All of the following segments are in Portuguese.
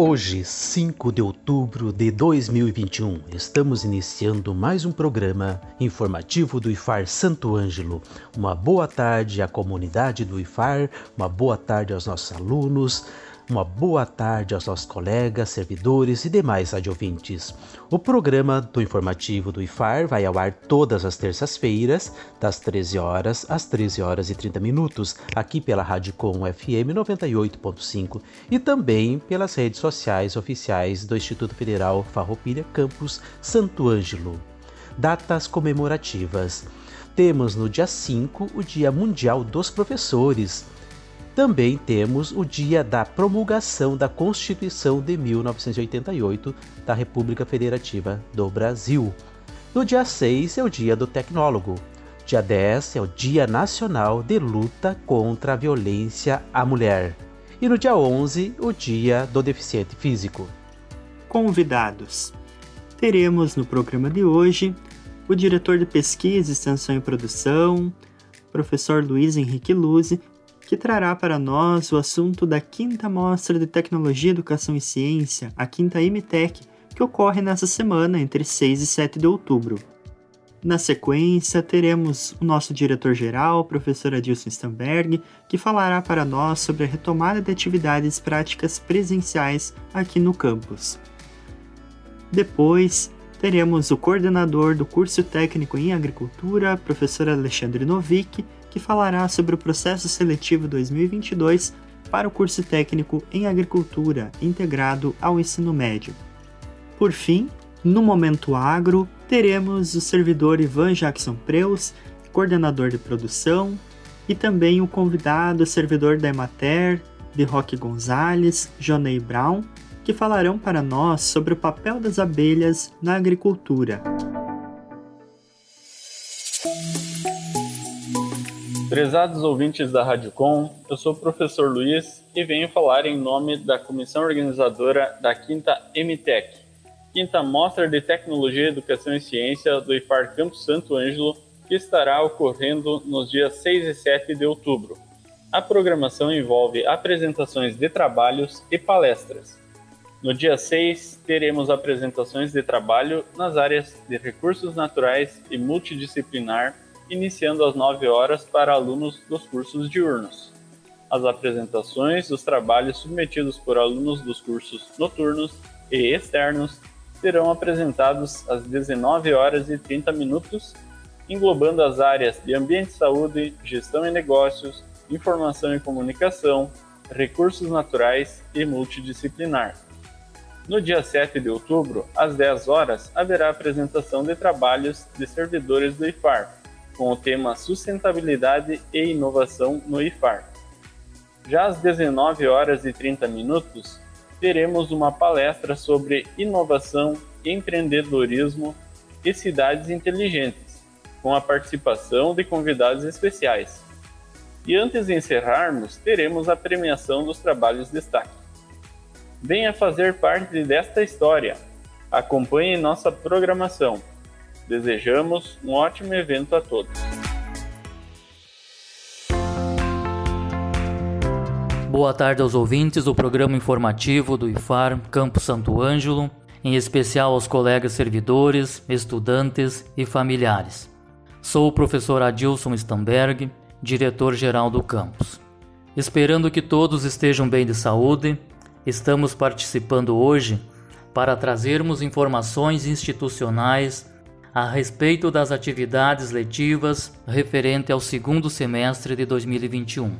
Hoje, 5 de outubro de 2021, estamos iniciando mais um programa informativo do IFAR Santo Ângelo. Uma boa tarde à comunidade do IFAR, uma boa tarde aos nossos alunos, uma boa tarde aos nossos colegas, servidores e demais radiovintes. O programa do informativo do IFAR vai ao ar todas as terças-feiras, das 13 horas às 13 horas e 30 minutos, aqui pela Rádio Com FM 98.5 e também pelas redes sociais oficiais do Instituto Federal Farroupilha Campus Santo Ângelo. Datas comemorativas. Temos no dia 5 o Dia Mundial dos Professores também temos o dia da promulgação da Constituição de 1988 da República Federativa do Brasil. No dia 6 é o dia do tecnólogo. Dia 10 é o Dia Nacional de Luta contra a Violência à Mulher. E no dia 11, o Dia do Deficiente Físico. Convidados: teremos no programa de hoje o diretor de pesquisa, extensão e produção, professor Luiz Henrique Luzi, que trará para nós o assunto da quinta Mostra de Tecnologia, Educação e Ciência, a quinta MTech, que ocorre nessa semana entre 6 e 7 de outubro. Na sequência, teremos o nosso diretor-geral, professor Adilson Stamberg, que falará para nós sobre a retomada de atividades práticas presenciais aqui no campus. Depois, teremos o coordenador do curso técnico em agricultura, professor Alexandre Novik, que falará sobre o processo seletivo 2022 para o curso técnico em agricultura integrado ao ensino médio. Por fim, no Momento Agro, teremos o servidor Ivan Jackson Preus, coordenador de produção, e também o convidado servidor da Emater, de Roque Gonzalez, Jonei Brown, que falarão para nós sobre o papel das abelhas na agricultura. Prezados ouvintes da Rádio Com, eu sou o professor Luiz e venho falar em nome da comissão organizadora da quinta MTEC, quinta Mostra de Tecnologia, Educação e Ciência do IFAR Campo Santo Ângelo, que estará ocorrendo nos dias 6 e 7 de outubro. A programação envolve apresentações de trabalhos e palestras. No dia 6, teremos apresentações de trabalho nas áreas de recursos naturais e multidisciplinar iniciando às 9 horas para alunos dos cursos diurnos. As apresentações dos trabalhos submetidos por alunos dos cursos noturnos e externos serão apresentados às 19 horas e 30 minutos, englobando as áreas de ambiente e saúde, gestão e negócios, informação e comunicação, recursos naturais e multidisciplinar. No dia 7 de outubro, às 10 horas, haverá apresentação de trabalhos de servidores do IFAR, com o tema Sustentabilidade e Inovação no IFAR. Já às 19 horas e 30 minutos, teremos uma palestra sobre inovação, empreendedorismo e cidades inteligentes, com a participação de convidados especiais. E antes de encerrarmos, teremos a premiação dos trabalhos de destaque. Venha fazer parte desta história. Acompanhe nossa programação. Desejamos um ótimo evento a todos. Boa tarde aos ouvintes do programa informativo do IFAR Campo Santo Ângelo, em especial aos colegas servidores, estudantes e familiares. Sou o professor Adilson Stamberg, diretor-geral do campus. Esperando que todos estejam bem de saúde, estamos participando hoje para trazermos informações institucionais a respeito das atividades letivas referente ao segundo semestre de 2021.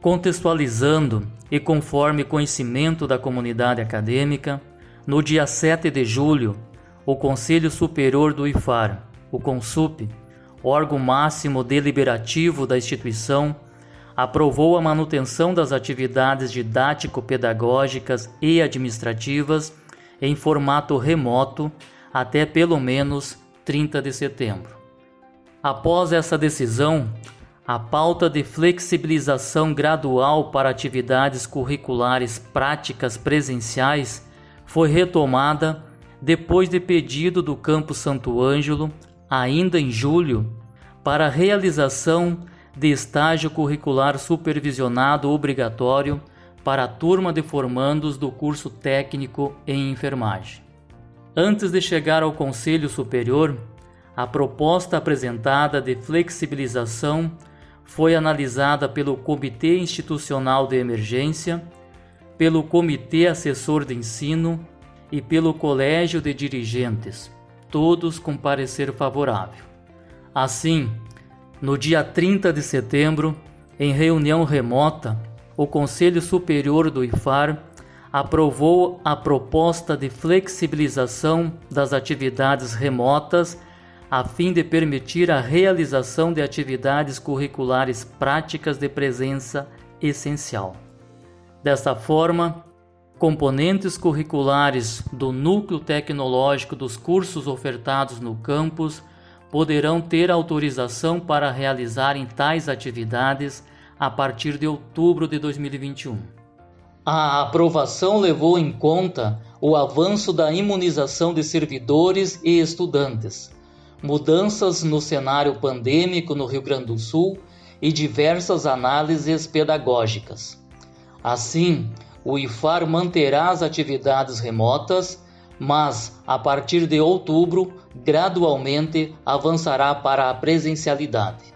Contextualizando e conforme conhecimento da comunidade acadêmica, no dia 7 de julho, o Conselho Superior do IFAR, o CONSUP, órgão máximo deliberativo da instituição, aprovou a manutenção das atividades didático-pedagógicas e administrativas em formato remoto até pelo menos 30 de setembro. Após essa decisão, a pauta de flexibilização gradual para atividades curriculares práticas presenciais foi retomada depois de pedido do Campo Santo Ângelo, ainda em julho, para realização de estágio curricular supervisionado obrigatório para a turma de formandos do curso técnico em enfermagem. Antes de chegar ao Conselho Superior, a proposta apresentada de flexibilização foi analisada pelo Comitê Institucional de Emergência, pelo Comitê Assessor de Ensino e pelo Colégio de Dirigentes, todos com parecer favorável. Assim, no dia 30 de setembro, em reunião remota, o Conselho Superior do IFAR aprovou a proposta de flexibilização das atividades remotas a fim de permitir a realização de atividades curriculares práticas de presença essencial. Desta forma, componentes curriculares do núcleo tecnológico dos cursos ofertados no campus poderão ter autorização para realizarem tais atividades a partir de outubro de 2021. A aprovação levou em conta o avanço da imunização de servidores e estudantes mudanças no cenário pandêmico no Rio Grande do Sul e diversas análises pedagógicas. Assim, o IFAR manterá as atividades remotas, mas a partir de outubro, gradualmente avançará para a presencialidade.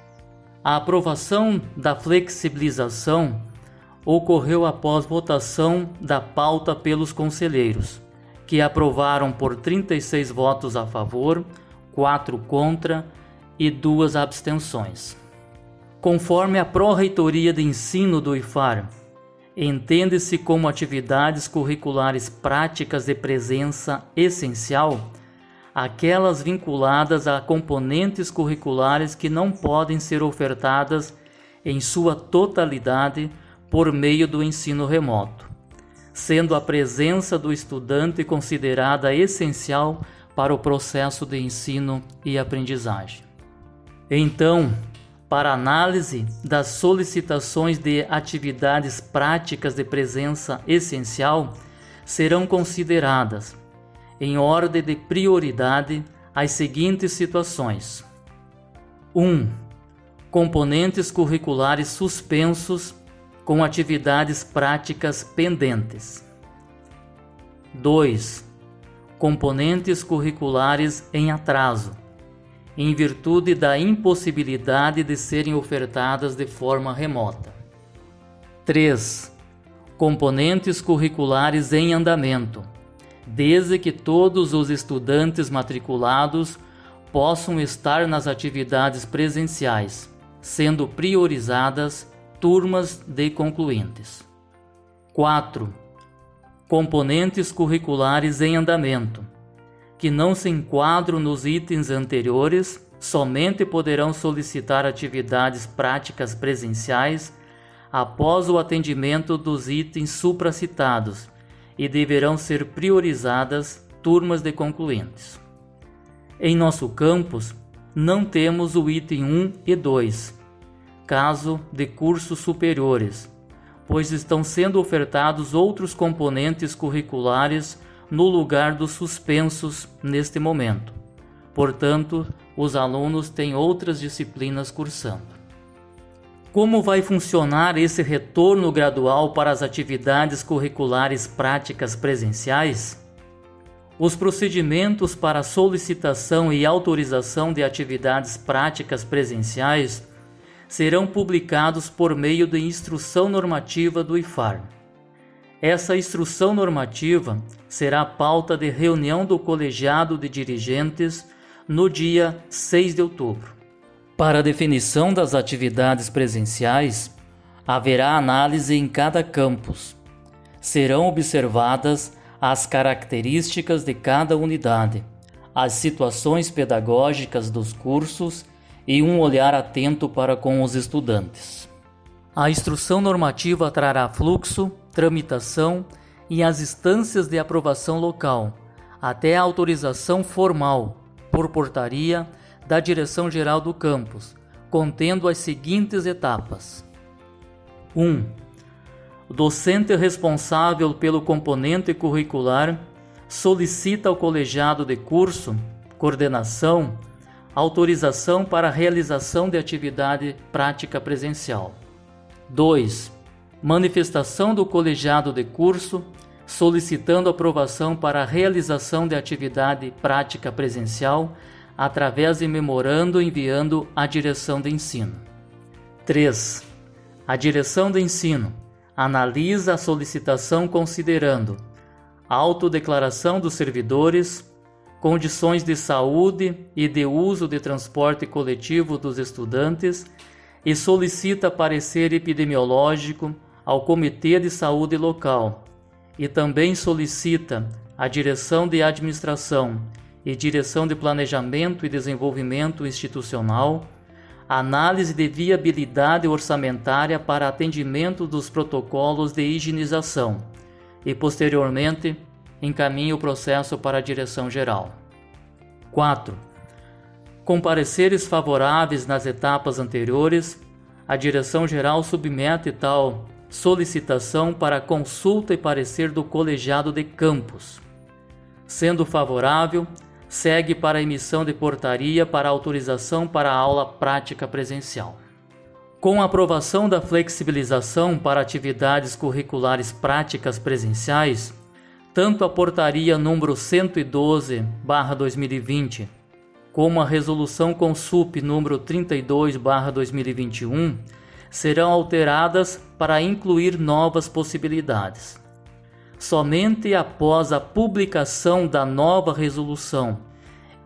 A aprovação da flexibilização ocorreu após votação da pauta pelos conselheiros, que aprovaram por 36 votos a favor, quatro contra e duas abstenções. Conforme a Pró-Reitoria de Ensino do IFAR, entende-se como atividades curriculares práticas de presença essencial aquelas vinculadas a componentes curriculares que não podem ser ofertadas em sua totalidade por meio do ensino remoto, sendo a presença do estudante considerada essencial para o processo de ensino e aprendizagem. Então, para análise das solicitações de atividades práticas de presença essencial, serão consideradas, em ordem de prioridade, as seguintes situações: 1. Um, componentes curriculares suspensos com atividades práticas pendentes. 2 componentes curriculares em atraso, em virtude da impossibilidade de serem ofertadas de forma remota. 3. Componentes curriculares em andamento, desde que todos os estudantes matriculados possam estar nas atividades presenciais, sendo priorizadas turmas de concluintes. 4 componentes curriculares em andamento, que não se enquadram nos itens anteriores, somente poderão solicitar atividades práticas presenciais após o atendimento dos itens supracitados e deverão ser priorizadas turmas de concluintes. Em nosso campus, não temos o item 1 e 2, caso de cursos superiores, pois estão sendo ofertados outros componentes curriculares no lugar dos suspensos neste momento. Portanto, os alunos têm outras disciplinas cursando. Como vai funcionar esse retorno gradual para as atividades curriculares práticas presenciais? Os procedimentos para solicitação e autorização de atividades práticas presenciais serão publicados por meio de instrução normativa do IFAR. Essa instrução normativa será pauta de reunião do colegiado de dirigentes no dia 6 de outubro. Para definição das atividades presenciais, haverá análise em cada campus. Serão observadas as características de cada unidade, as situações pedagógicas dos cursos e um olhar atento para com os estudantes. A instrução normativa trará fluxo, tramitação e as instâncias de aprovação local, até a autorização formal, por portaria, da Direção-Geral do Campus, contendo as seguintes etapas: 1. Um, o docente responsável pelo componente curricular solicita ao colegiado de curso coordenação autorização para realização de atividade prática presencial. 2. Manifestação do colegiado de curso solicitando aprovação para realização de atividade prática presencial através de memorando enviando à direção de ensino. 3. A direção de ensino analisa a solicitação considerando autodeclaração dos servidores, condições de saúde e de uso de transporte coletivo dos estudantes e solicita parecer epidemiológico ao Comitê de Saúde local e também solicita à Direção de Administração e Direção de Planejamento e Desenvolvimento Institucional análise de viabilidade orçamentária para atendimento dos protocolos de higienização e, posteriormente, encaminhe o processo para a direção geral. 4. Com pareceres favoráveis nas etapas anteriores, a direção geral submete tal solicitação para consulta e parecer do colegiado de campus. Sendo favorável, segue para emissão de portaria para autorização para a aula prática presencial. Com aprovação da flexibilização para atividades curriculares práticas presenciais, tanto a portaria número 112/2020 como a resolução Consup número 32/2021 serão alteradas para incluir novas possibilidades. Somente após a publicação da nova resolução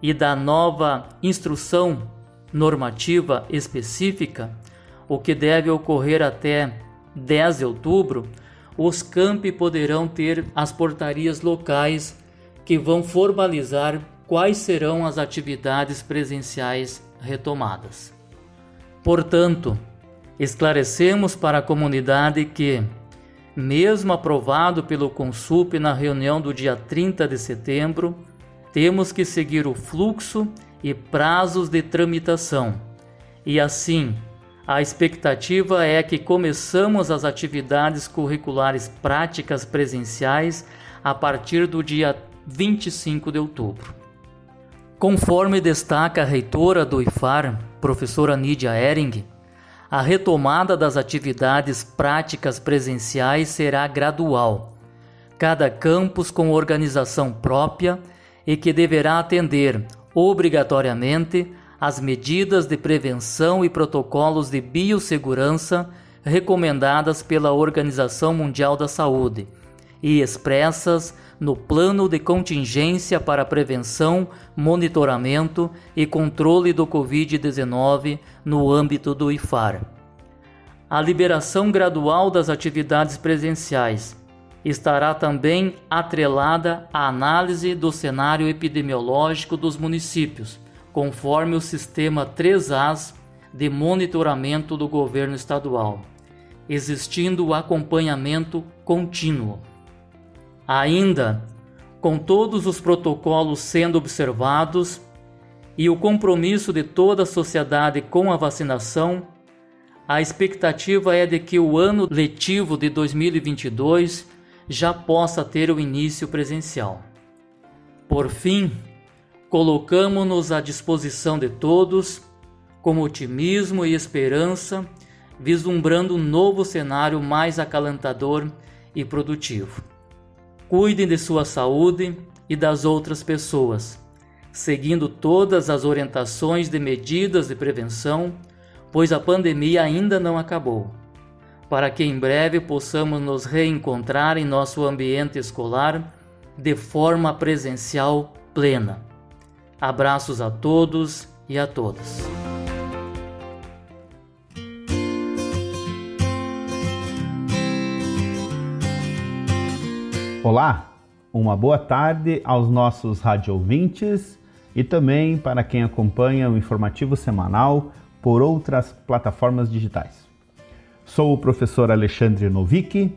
e da nova instrução normativa específica, o que deve ocorrer até 10 de outubro, os campi poderão ter as portarias locais que vão formalizar quais serão as atividades presenciais retomadas. Portanto, esclarecemos para a comunidade que, mesmo aprovado pelo Consup na reunião do dia 30 de setembro, temos que seguir o fluxo e prazos de tramitação. E assim, a expectativa é que começamos as atividades curriculares práticas presenciais a partir do dia 25 de outubro. Conforme destaca a reitora do IFAR, professora Nídia Ering, a retomada das atividades práticas presenciais será gradual, cada campus com organização própria e que deverá atender obrigatoriamente às medidas de prevenção e protocolos de biossegurança recomendadas pela Organização Mundial da Saúde e expressas no Plano de Contingência para Prevenção, Monitoramento e Controle do Covid-19 no âmbito do IFAR. A liberação gradual das atividades presenciais estará também atrelada à análise do cenário epidemiológico dos municípios, conforme o sistema 3As de monitoramento do governo estadual, existindo o acompanhamento contínuo. Ainda, com todos os protocolos sendo observados e o compromisso de toda a sociedade com a vacinação, a expectativa é de que o ano letivo de 2022 já possa ter o início presencial. Por fim, colocamos-nos à disposição de todos com otimismo e esperança, vislumbrando um novo cenário mais acalentador e produtivo. Cuidem de sua saúde e das outras pessoas, seguindo todas as orientações de medidas de prevenção, pois a pandemia ainda não acabou. Para que em breve possamos nos reencontrar em nosso ambiente escolar de forma presencial plena. Abraços a todos e a todas. Olá, uma boa tarde aos nossos rádio ouvintes e também para quem acompanha o informativo semanal por outras plataformas digitais. Sou o professor Alexandre Novick,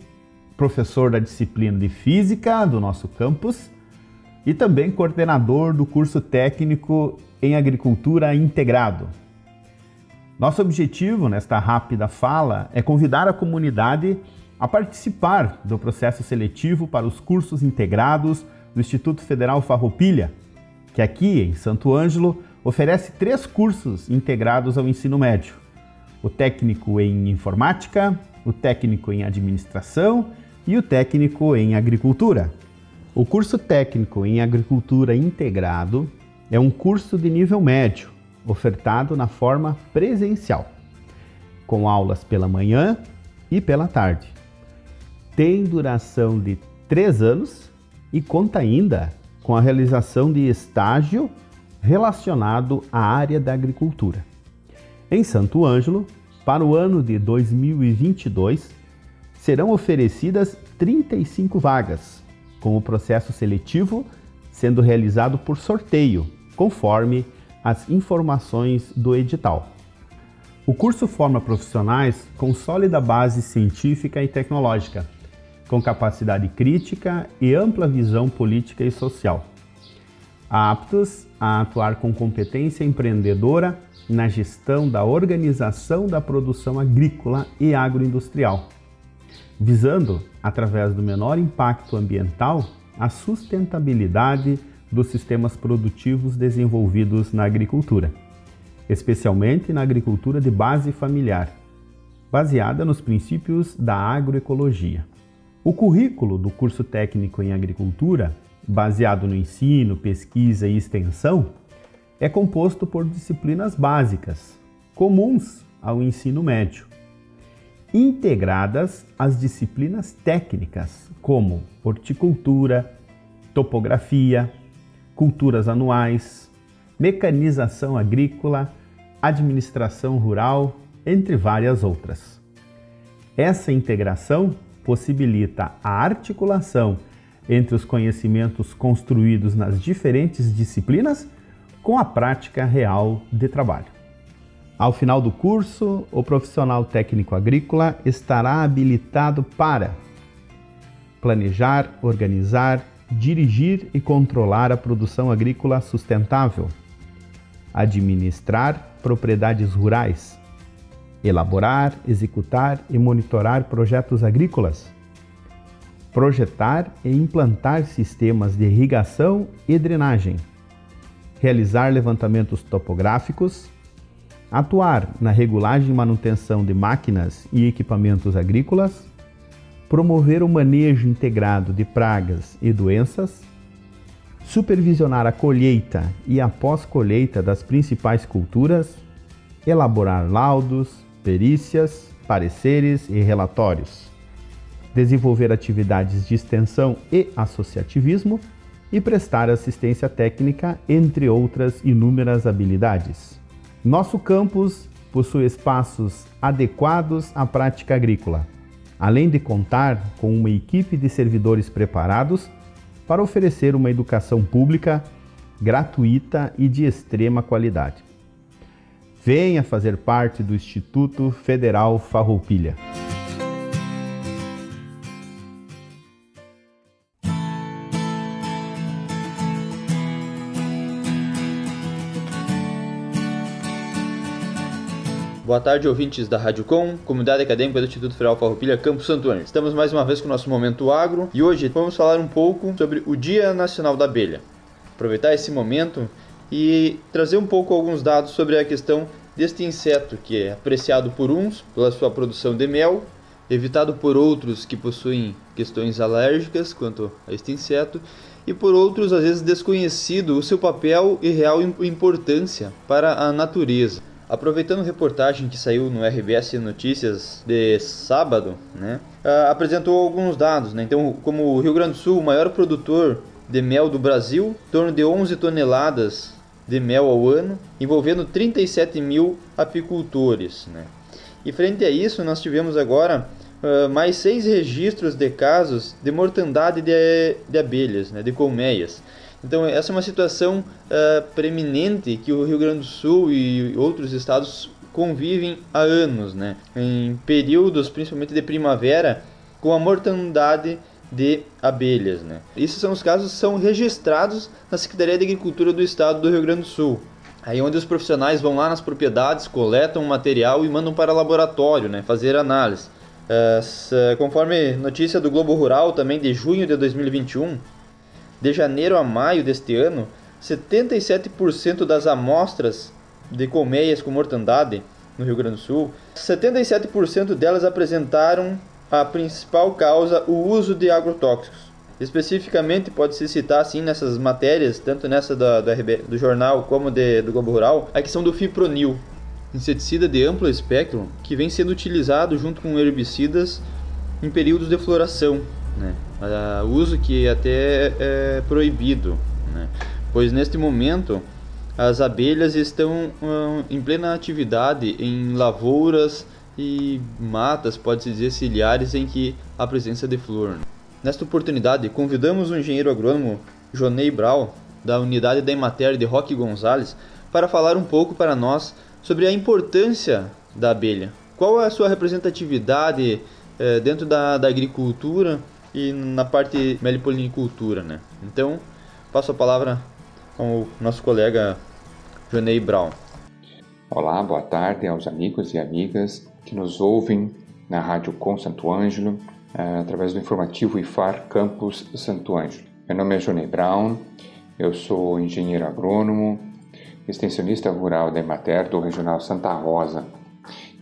professor da disciplina de Física do nosso campus e também coordenador do curso técnico em Agricultura Integrado. Nosso objetivo nesta rápida fala é convidar a comunidade a participar do processo seletivo para os cursos integrados do Instituto Federal Farroupilha, que aqui em Santo Ângelo oferece três cursos integrados ao ensino médio: o técnico em informática, o técnico em administração e o técnico em agricultura. O curso técnico em agricultura integrado é um curso de nível médio, ofertado na forma presencial, com aulas pela manhã e pela tarde. Tem duração de três anos e conta ainda com a realização de estágio relacionado à área da agricultura. Em Santo Ângelo, para o ano de 2022, serão oferecidas 35 vagas, com o processo seletivo sendo realizado por sorteio, conforme as informações do edital. O curso forma profissionais com sólida base científica e tecnológica, com capacidade crítica e ampla visão política e social, aptos a atuar com competência empreendedora na gestão da organização da produção agrícola e agroindustrial visando, através do menor impacto ambiental, a sustentabilidade dos sistemas produtivos desenvolvidos na agricultura, especialmente na agricultura de base familiar, baseada nos princípios da agroecologia. O currículo do curso técnico em agricultura, baseado no ensino, pesquisa e extensão, é composto por disciplinas básicas, comuns ao ensino médio, integradas às disciplinas técnicas, como horticultura, topografia, culturas anuais, mecanização agrícola, administração rural, entre várias outras. Essa integração possibilita a articulação entre os conhecimentos construídos nas diferentes disciplinas com a prática real de trabalho. Ao final do curso, o profissional técnico agrícola estará habilitado para planejar, organizar, dirigir e controlar a produção agrícola sustentável, administrar propriedades rurais, elaborar, executar e monitorar projetos agrícolas, projetar e implantar sistemas de irrigação e drenagem, realizar levantamentos topográficos, atuar na regulagem e manutenção de máquinas e equipamentos agrícolas, promover o manejo integrado de pragas e doenças, supervisionar a colheita e a pós-colheita das principais culturas, elaborar laudos, perícias, pareceres e relatórios, desenvolver atividades de extensão e associativismo e prestar assistência técnica, entre outras inúmeras habilidades. Nosso campus possui espaços adequados à prática agrícola, além de contar com uma equipe de servidores preparados para oferecer uma educação pública gratuita e de extrema qualidade. Venha fazer parte do Instituto Federal Farroupilha. Boa tarde, ouvintes da Rádio Com, comunidade acadêmica do Instituto Federal Farroupilha, Campo Santo Ângelo. Estamos mais uma vez com o nosso Momento Agro e hoje vamos falar um pouco sobre o Dia Nacional da Abelha. Aproveitar esse momento e trazer um pouco alguns dados sobre a questão deste inseto que é apreciado por uns pela sua produção de mel, evitado por outros que possuem questões alérgicas quanto a este inseto e por outros às vezes desconhecido o seu papel e real importância para a natureza. Aproveitando reportagem que saiu no RBS Notícias de sábado, né, uh, apresentou alguns dados. Né? Então, como o Rio Grande do Sul, o maior produtor de mel do Brasil, em torno de 11 toneladas de mel ao ano, envolvendo 37 mil apicultores. Né? E frente a isso, nós tivemos agora uh, mais seis registros de casos de mortandade de, de abelhas, né? de colmeias. Então, essa é uma situação uh, preeminente que o Rio Grande do Sul e outros estados convivem há anos, né? em períodos principalmente de primavera, com a mortandade de abelhas. Né? Esses são os casos que são registrados na Secretaria de Agricultura do Estado do Rio Grande do Sul. Aí onde os profissionais vão lá nas propriedades, coletam o material e mandam para laboratório, né, fazer análise. Uh, conforme notícia do Globo Rural também de junho de 2021, de janeiro a maio deste ano, 77% das amostras de colmeias com mortandade no Rio Grande do Sul, 77% delas apresentaram a principal causa o uso de agrotóxicos. Especificamente, pode-se citar assim nessas matérias, tanto nessa do, RB, do jornal como de, do Globo Rural, a questão do fipronil, inseticida de amplo espectro que vem sendo utilizado junto com herbicidas em períodos de floração. Né? Uh, uso que até é proibido, né? pois neste momento as abelhas estão uh, em plena atividade em lavouras e matas, pode-se dizer, ciliares em que há presença de flor. Nesta oportunidade, convidamos o engenheiro agrônomo Jonei Brau, da unidade da Emater de Roque Gonzalez, para falar um pouco para nós sobre a importância da abelha. Qual é a sua representatividade eh, dentro da, da, agricultura e na parte melipolinicultura, né? Então, passo a palavra ao nosso colega Jonei Brown. Olá, boa tarde aos amigos e amigas que nos ouvem na Rádio Com Santo Ângelo, eh, através do informativo IFAR Campus Santo Ângelo. Meu nome é Jonei Brown, eu sou engenheiro agrônomo, extensionista rural da Emater do Regional Santa Rosa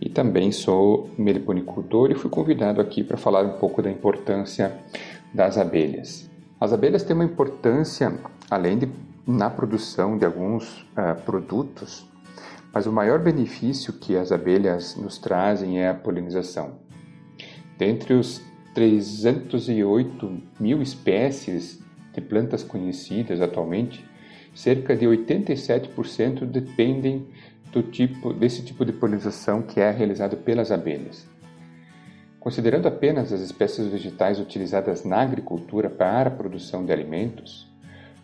e também sou meliponicultor e fui convidado aqui para falar um pouco da importância das abelhas. As abelhas têm uma importância, além de na produção de alguns uh, produtos, mas o maior benefício que as abelhas nos trazem é a polinização. Dentre os 308 mil espécies de plantas conhecidas atualmente, cerca de 87% dependem do tipo, desse tipo de polinização que é realizado pelas abelhas. Considerando apenas as espécies vegetais utilizadas na agricultura para a produção de alimentos,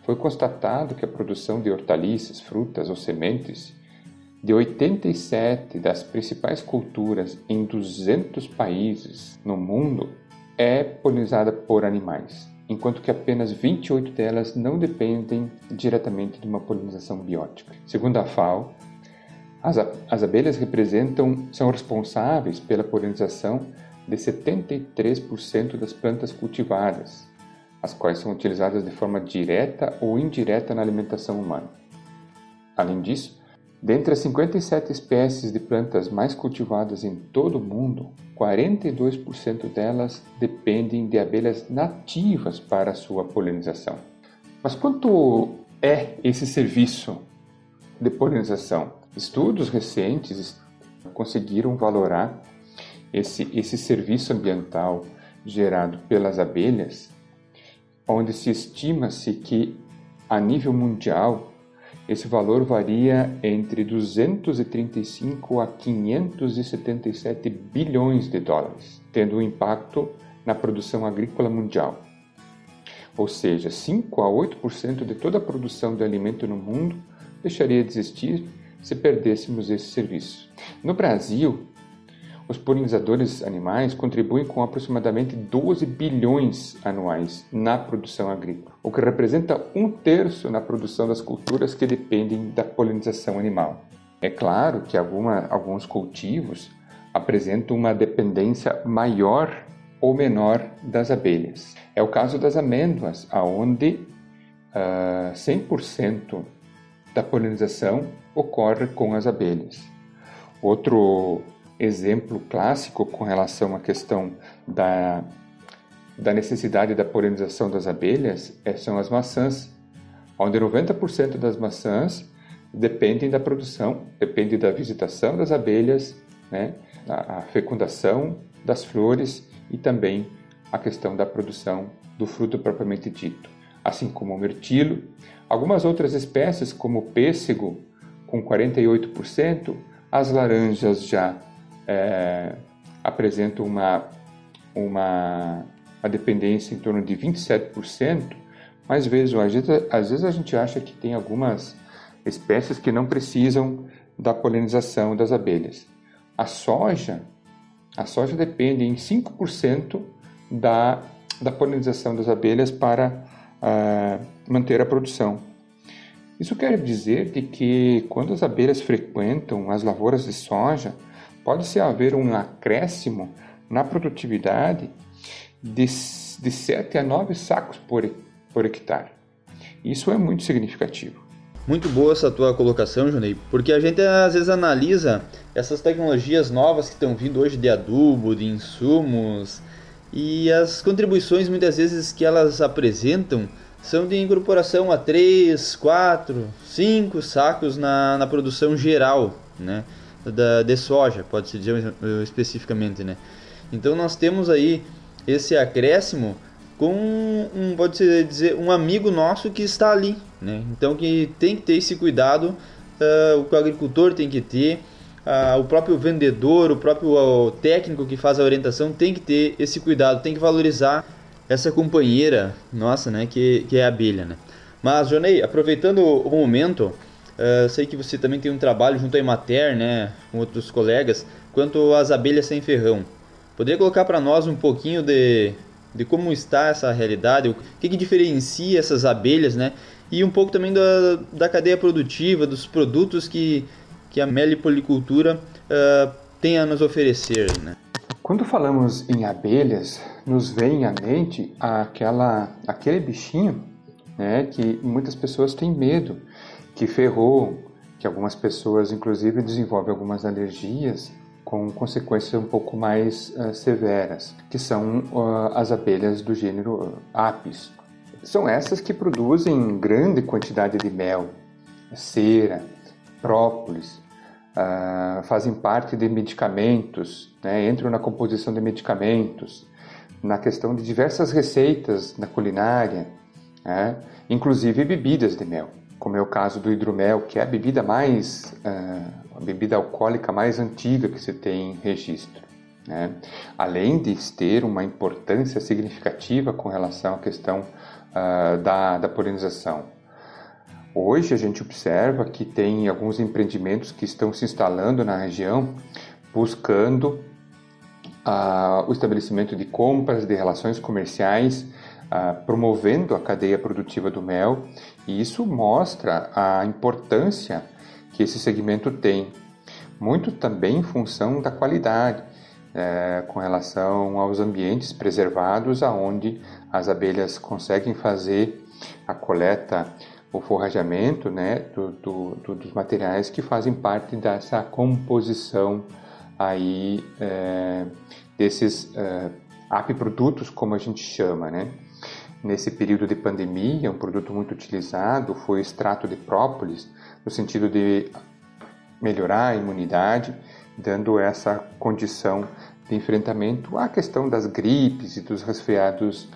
foi constatado que a produção de hortaliças, frutas ou sementes de 87 das principais culturas em 200 países no mundo é polinizada por animais enquanto que apenas 28 delas não dependem diretamente de uma polinização biótica. Segundo a FAO, as, as abelhas representam, são responsáveis pela polinização de 73% das plantas cultivadas, as quais são utilizadas de forma direta ou indireta na alimentação humana. Além disso, Dentre as 57 espécies de plantas mais cultivadas em todo o mundo, 42% delas dependem de abelhas nativas para sua polinização. Mas quanto é esse serviço de polinização? Estudos recentes conseguiram valorar esse, esse serviço ambiental gerado pelas abelhas, onde se estima-se que a nível mundial esse valor varia entre 235 a 577 bilhões de dólares, tendo um impacto na produção agrícola mundial. Ou seja, 5 a 8% de toda a produção de alimento no mundo deixaria de existir se perdêssemos esse serviço. No Brasil, os polinizadores animais contribuem com aproximadamente 12 bilhões anuais na produção agrícola, o que representa um terço na produção das culturas que dependem da polinização animal. É claro que alguma, alguns cultivos apresentam uma dependência maior ou menor das abelhas. É o caso das amêndoas, aonde uh, ah, 100% da polinização ocorre com as abelhas. Outro exemplo clássico com relação à questão da, da necessidade da polinização das abelhas é, são as maçãs, onde 90% das maçãs dependem da produção, depende da visitação das abelhas, né, a, a fecundação das flores e também a questão da produção do fruto propriamente dito, assim como o mirtilo. Algumas outras espécies, como o pêssego, com 48%, as laranjas já é, apresentam uma, uma, uma dependência em torno de 27%, mas vejam, às vezes, às vezes a gente acha que tem algumas espécies que não precisam da polinização das abelhas. A soja, a soja depende em 5% da, da polinização das abelhas para uh, manter a produção. Isso quer dizer de que quando as abelhas frequentam as lavouras de soja, pode-se haver um acréscimo na produtividade de, de 7 a 9 sacos por, por hectare. Isso é muito significativo. Muito boa essa tua colocação, Junei, porque a gente às vezes analisa essas tecnologias novas que estão vindo hoje de adubo, de insumos, e as contribuições muitas vezes que elas apresentam são de incorporação a 3, 4, 5 sacos na, na produção geral né, da, de soja, pode-se dizer especificamente. Né? Então nós temos aí esse acréscimo com um, pode dizer, um amigo nosso que está ali. Né? Então que tem que ter esse cuidado, uh, o agricultor tem que ter, uh, o próprio vendedor, o próprio uh, técnico que faz a orientação tem que ter esse cuidado, tem que valorizar essa companheira nossa, né, que, que é a abelha. Né? Mas, Jonei, aproveitando o momento, uh, sei que você também tem um trabalho junto à Emater, né, com outros colegas, quanto às abelhas sem ferrão. Poderia colocar para nós um pouquinho de, de como está essa realidade, o que, que diferencia essas abelhas, né? E um pouco também da, da cadeia produtiva, dos produtos que, que a melipolicultura uh, tem a nos oferecer, né? Quando falamos em abelhas, nos vem à mente aquela, aquele bichinho né, que muitas pessoas têm medo, que ferrou, que algumas pessoas inclusive desenvolvem algumas alergias com consequências um pouco mais uh, severas, que são uh, as abelhas do gênero Apis. São essas que produzem grande quantidade de mel, cera, própolis, uh, fazem parte de medicamentos, né, entram na composição de medicamentos, na questão de diversas receitas na culinária, né, inclusive bebidas de mel, como é o caso do hidromel, que é a bebida mais uh, a bebida alcoólica mais antiga que se tem em registro. Né? Além de ter uma importância significativa com relação à questão uh, da, da polinização. Hoje a gente observa que tem alguns empreendimentos que estão se instalando na região buscando uh, o estabelecimento de compras, de relações comerciais, uh, promovendo a cadeia produtiva do mel, e isso mostra a importância que esse segmento tem, muito também em função da qualidade, é, com relação aos ambientes preservados, aonde as abelhas conseguem fazer a coleta, o forrajamento né, do, do, do, dos materiais que fazem parte dessa composição aí é, desses é, apiprodutos, como a gente chama, né? Nesse período de pandemia, um produto muito utilizado foi o extrato de própolis, no sentido de melhorar a imunidade, dando essa condição de enfrentamento à questão das gripes e dos resfriados.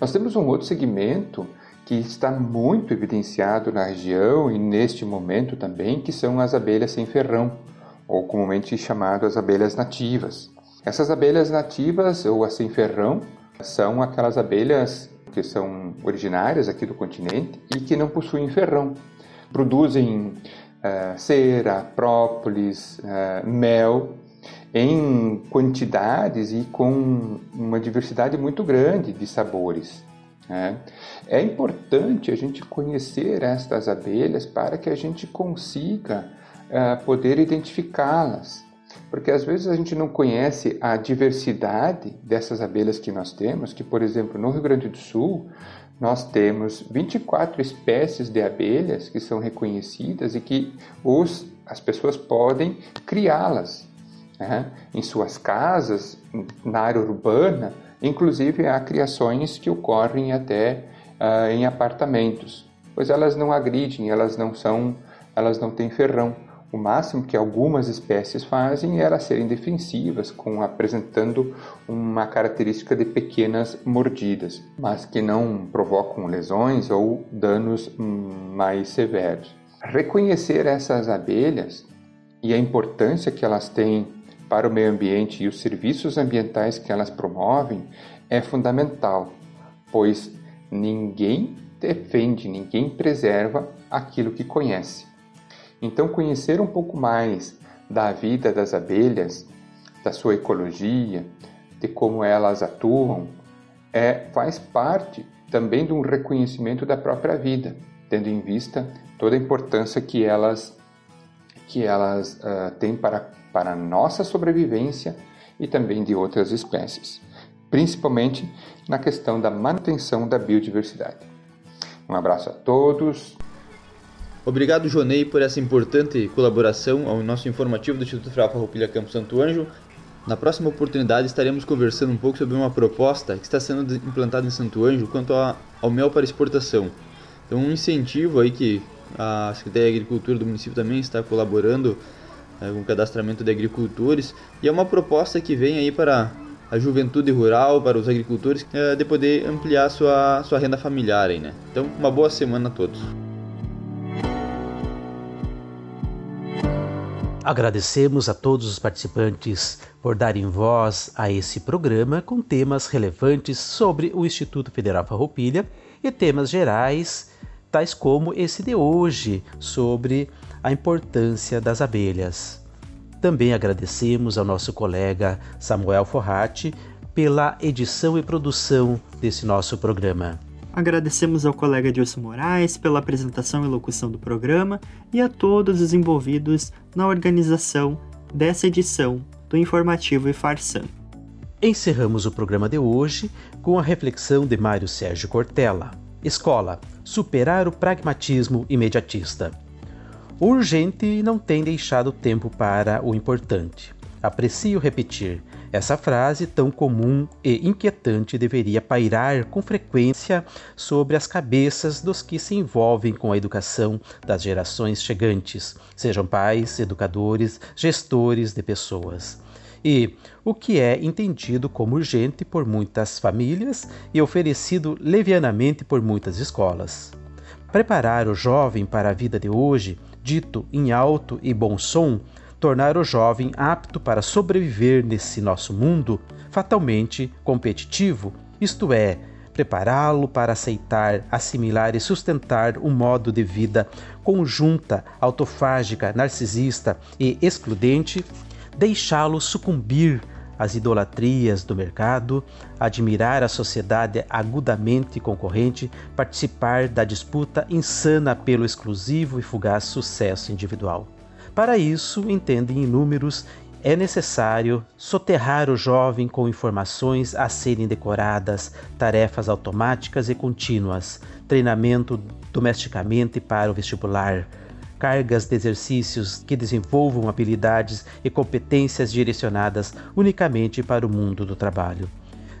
Nós temos um outro segmento que está muito evidenciado na região e neste momento também, que são as abelhas sem ferrão, ou comumente chamado as abelhas nativas. Essas abelhas nativas ou as sem ferrão são aquelas abelhas que são originárias aqui do continente e que não possuem ferrão produzem uh, cera, própolis, uh, mel em quantidades e com uma diversidade muito grande de sabores. Né? É importante a gente conhecer estas abelhas para que a gente consiga uh, poder identificá-las, porque às vezes a gente não conhece a diversidade dessas abelhas que nós temos, que por exemplo no Rio Grande do Sul nós temos 24 espécies de abelhas que são reconhecidas e que os, as pessoas podem criá-las né? em suas casas, na área urbana, inclusive há criações que ocorrem até uh, em apartamentos, pois elas não agridem, elas não são, elas não têm ferrão. O máximo que algumas espécies fazem é elas serem defensivas, com apresentando uma característica de pequenas mordidas, mas que não provocam lesões ou danos mais severos. Reconhecer essas abelhas e a importância que elas têm para o meio ambiente e os serviços ambientais que elas promovem é fundamental, pois ninguém defende, ninguém preserva aquilo que conhece. Então, conhecer um pouco mais da vida das abelhas, da sua ecologia, de como elas atuam, é, faz parte também de um reconhecimento da própria vida, tendo em vista toda a importância que elas, que elas uh, têm para, para a nossa sobrevivência e também de outras espécies, principalmente na questão da manutenção da biodiversidade. Um abraço a todos. Obrigado, Jonei, por essa importante colaboração ao nosso informativo do Instituto Federal Farroupilha Campo Santo Anjo. Na próxima oportunidade estaremos conversando um pouco sobre uma proposta que está sendo implantada em Santo Anjo quanto ao mel para exportação. Então, um incentivo aí que a Secretaria de Agricultura do município também está colaborando com o cadastramento de agricultores e é uma proposta que vem aí para a juventude rural, para os agricultores, é, de poder ampliar sua, sua renda familiar aí, né? Então, uma boa semana a todos. Agradecemos a todos os participantes por darem voz a esse programa com temas relevantes sobre o Instituto Federal Farroupilha e temas gerais, tais como esse de hoje, sobre a importância das abelhas. Também agradecemos ao nosso colega Samuel Forratti pela edição e produção desse nosso programa. Agradecemos ao colega Dilson Moraes pela apresentação e locução do programa e a todos os envolvidos na organização dessa edição do Informativo e Farsan. Encerramos o programa de hoje com a reflexão de Mário Sérgio Cortella. Escola: superar o pragmatismo imediatista. O urgente não tem deixado tempo para o importante. Aprecio repetir: essa frase tão comum e inquietante deveria pairar com frequência sobre as cabeças dos que se envolvem com a educação das gerações chegantes, sejam pais, educadores, gestores de pessoas. E o que é entendido como urgente por muitas famílias e oferecido levianamente por muitas escolas. Preparar o jovem para a vida de hoje, dito em alto e bom som, tornar o jovem apto para sobreviver nesse nosso mundo fatalmente competitivo, isto é, prepará-lo para aceitar, assimilar e sustentar um modo de vida conjunta, autofágica, narcisista e excludente, deixá-lo sucumbir às idolatrias do mercado, admirar a sociedade agudamente concorrente, participar da disputa insana pelo exclusivo e fugaz sucesso individual. Para isso, entendem inúmeros, é necessário soterrar o jovem com informações a serem decoradas, tarefas automáticas e contínuas, treinamento domesticamente para o vestibular, cargas de exercícios que desenvolvam habilidades e competências direcionadas unicamente para o mundo do trabalho.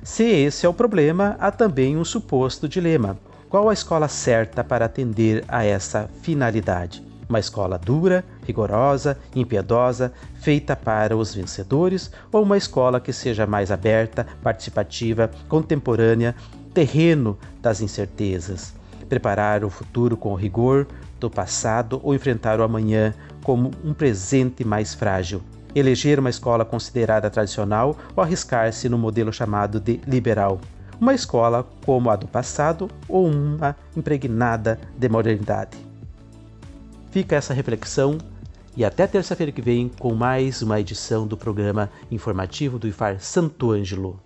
Se esse é o problema, há também um suposto dilema: qual a escola certa para atender a essa finalidade? Uma escola dura, rigorosa, impiedosa, feita para os vencedores, ou uma escola que seja mais aberta, participativa, contemporânea, terreno das incertezas. Preparar o futuro com rigor do passado ou enfrentar o amanhã como um presente mais frágil. Eleger uma escola considerada tradicional ou arriscar-se no modelo chamado de liberal. Uma escola como a do passado ou uma impregnada de modernidade. Fica essa reflexão e até terça-feira que vem com mais uma edição do programa informativo do IFAR Santo Ângelo.